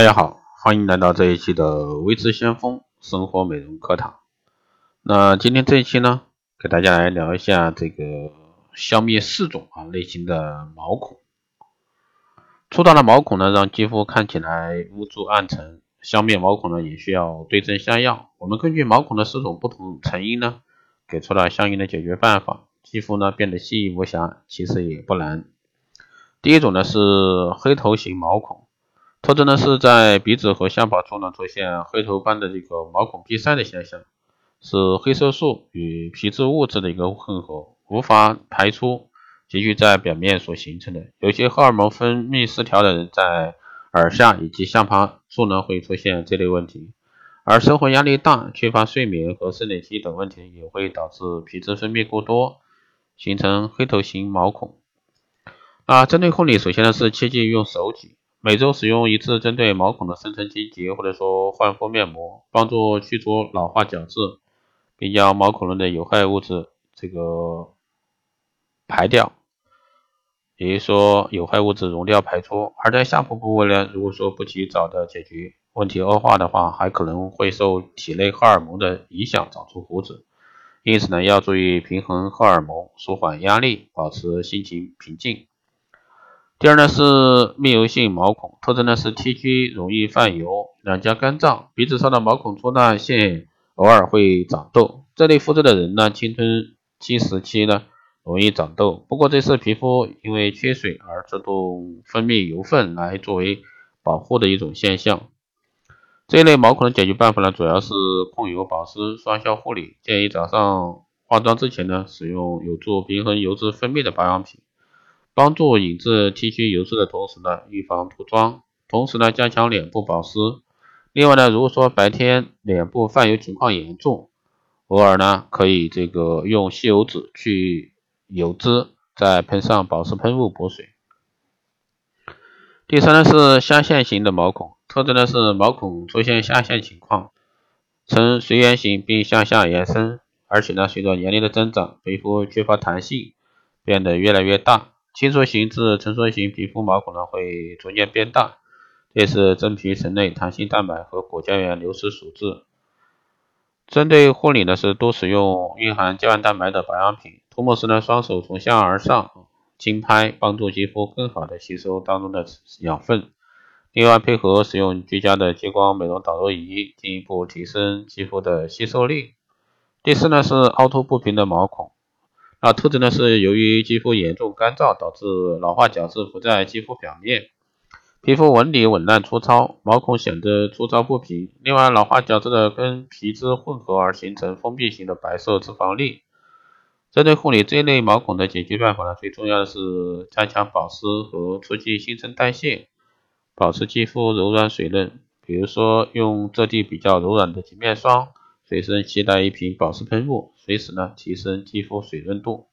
大家好，欢迎来到这一期的微知先锋生活美容课堂。那今天这一期呢，给大家来聊一下这个消灭四种啊类型的毛孔。粗大的毛孔呢，让肌肤看起来污浊暗沉，消灭毛孔呢也需要对症下药。我们根据毛孔的四种不同成因呢，给出了相应的解决办法，肌肤呢变得细腻无瑕，其实也不难。第一种呢是黑头型毛孔，特征呢是在鼻子和下巴处呢出现黑头般的这个毛孔闭塞的现象，是黑色素与皮质物质的一个混合，无法排出。积聚在表面所形成的，有些荷尔蒙分泌失调的人，在耳下以及下巴处呢会出现这类问题，而生活压力大、缺乏睡眠和生理期等问题也会导致皮脂分泌过多，形成黑头型毛孔。啊，针对护理，首先呢是切忌用手挤，每周使用一次针对毛孔的深层清洁或者说焕肤面膜，帮助去除老化角质，并将毛孔中的有害物质这个排掉。也就是说，有害物质溶掉排出，而在下部部位呢，如果说不及早的解决，问题恶化的话，还可能会受体内荷尔蒙的影响长出胡子。因此呢，要注意平衡荷尔蒙，舒缓压力，保持心情平静。第二呢是密油性毛孔，特征呢是 T 区容易泛油，两颊干燥，鼻子上的毛孔粗大现偶尔会长痘。这类肤质的人呢，青春期时期呢。容易长痘，不过这是皮肤因为缺水而自动分泌油分来作为保护的一种现象。这一类毛孔的解决办法呢，主要是控油保湿、双效护理。建议早上化妆之前呢，使用有助平衡油脂分泌的保养品，帮助引致 T 区油脂的同时呢，预防脱妆，同时呢，加强脸部保湿。另外呢，如果说白天脸部泛油情况严重，偶尔呢，可以这个用吸油纸去。油脂，再喷上保湿喷雾补水。第三呢是下陷型的毛孔，特征呢是毛孔出现下陷情况，呈随圆形并向下延伸，而且呢随着年龄的增长，皮肤缺乏弹性，变得越来越大。侵缩型至成熟型皮肤毛孔呢会逐渐变大，这是真皮层内弹性蛋白和果胶原流失所致。针对护理呢是多使用蕴含胶原蛋白的保养品。涂抹时呢，双手从下而上轻拍，帮助肌肤更好的吸收当中的养分。另外，配合使用居家的激光美容导入仪，进一步提升肌肤的吸收力。第四呢是凹凸不平的毛孔，啊特征呢是由于肌肤严重干燥，导致老化角质浮在肌肤表面，皮肤纹理紊乱粗糙，毛孔显得粗糙不平。另外，老化角质的跟皮脂混合而形成封闭型的白色脂肪粒。针对护理这一类毛孔的解决办法呢，最重要的是加强保湿和促进新陈代谢，保持肌肤柔软水嫩。比如说用质地比较柔软的洁面霜，随身携带一瓶保湿喷雾，随时呢提升肌肤水润度。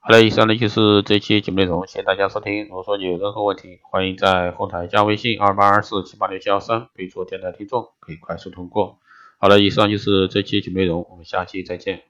好了，以上呢就是这期节目内容，谢谢大家收听。如果说你有任何问题，欢迎在后台加微信二八二四七八六七幺三，备注电台听众，可以快速通过。好了，以上就是这期节目内容，我们下期再见。